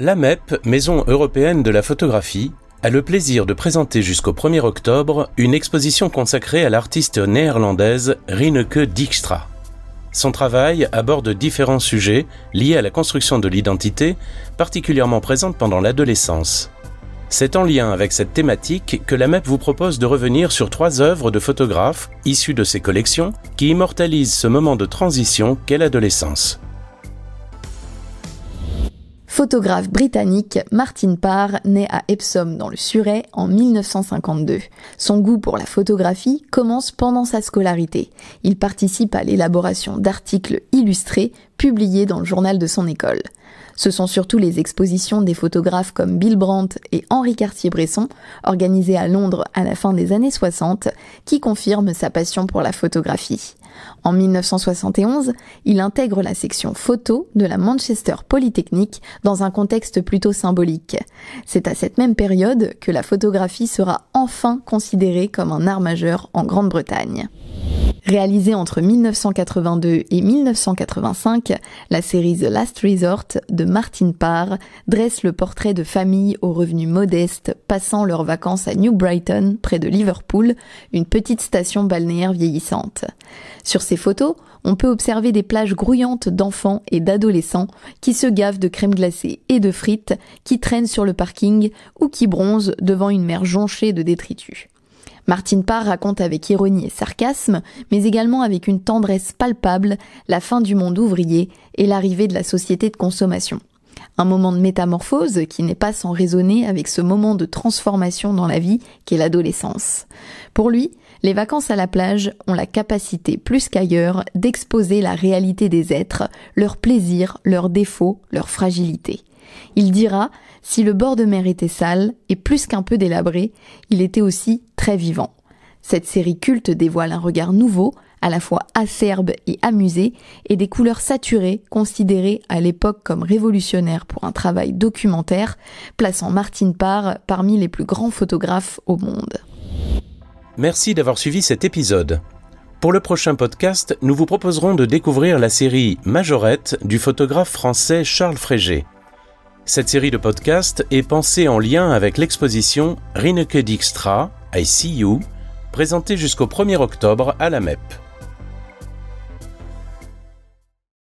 La MEP, Maison européenne de la photographie, a le plaisir de présenter jusqu'au 1er octobre une exposition consacrée à l'artiste néerlandaise Rineke Dijkstra. Son travail aborde différents sujets liés à la construction de l'identité, particulièrement présente pendant l'adolescence. C'est en lien avec cette thématique que la MEP vous propose de revenir sur trois œuvres de photographes issues de ses collections qui immortalisent ce moment de transition qu'est l'adolescence. Photographe britannique, Martin Parr naît à Epsom dans le Surrey en 1952. Son goût pour la photographie commence pendant sa scolarité. Il participe à l'élaboration d'articles illustrés publiés dans le journal de son école. Ce sont surtout les expositions des photographes comme Bill Brandt et Henri Cartier-Bresson, organisées à Londres à la fin des années 60, qui confirment sa passion pour la photographie. En 1971, il intègre la section photo de la Manchester Polytechnic dans un contexte plutôt symbolique. C'est à cette même période que la photographie sera enfin considérée comme un art majeur en Grande-Bretagne. Réalisée entre 1982 et 1985, la série The Last Resort de Martin Parr dresse le portrait de familles aux revenus modestes passant leurs vacances à New Brighton, près de Liverpool, une petite station balnéaire vieillissante. Sur ces photos, on peut observer des plages grouillantes d'enfants et d'adolescents qui se gavent de crème glacée et de frites, qui traînent sur le parking ou qui bronzent devant une mer jonchée de détritus. Martine Parr raconte avec ironie et sarcasme, mais également avec une tendresse palpable, la fin du monde ouvrier et l'arrivée de la société de consommation. Un moment de métamorphose qui n'est pas sans raisonner avec ce moment de transformation dans la vie qu'est l'adolescence. Pour lui, les vacances à la plage ont la capacité, plus qu'ailleurs, d'exposer la réalité des êtres, leurs plaisirs, leurs défauts, leurs fragilités. Il dira, si le bord de mer était sale et plus qu'un peu délabré, il était aussi très vivant. Cette série culte dévoile un regard nouveau, à la fois acerbe et amusé, et des couleurs saturées, considérées à l'époque comme révolutionnaires pour un travail documentaire, plaçant Martine Parr parmi les plus grands photographes au monde. Merci d'avoir suivi cet épisode. Pour le prochain podcast, nous vous proposerons de découvrir la série Majorette du photographe français Charles Frégé. Cette série de podcasts est pensée en lien avec l'exposition Rineke Dijkstra, I See You, présentée jusqu'au 1er octobre à la MEP.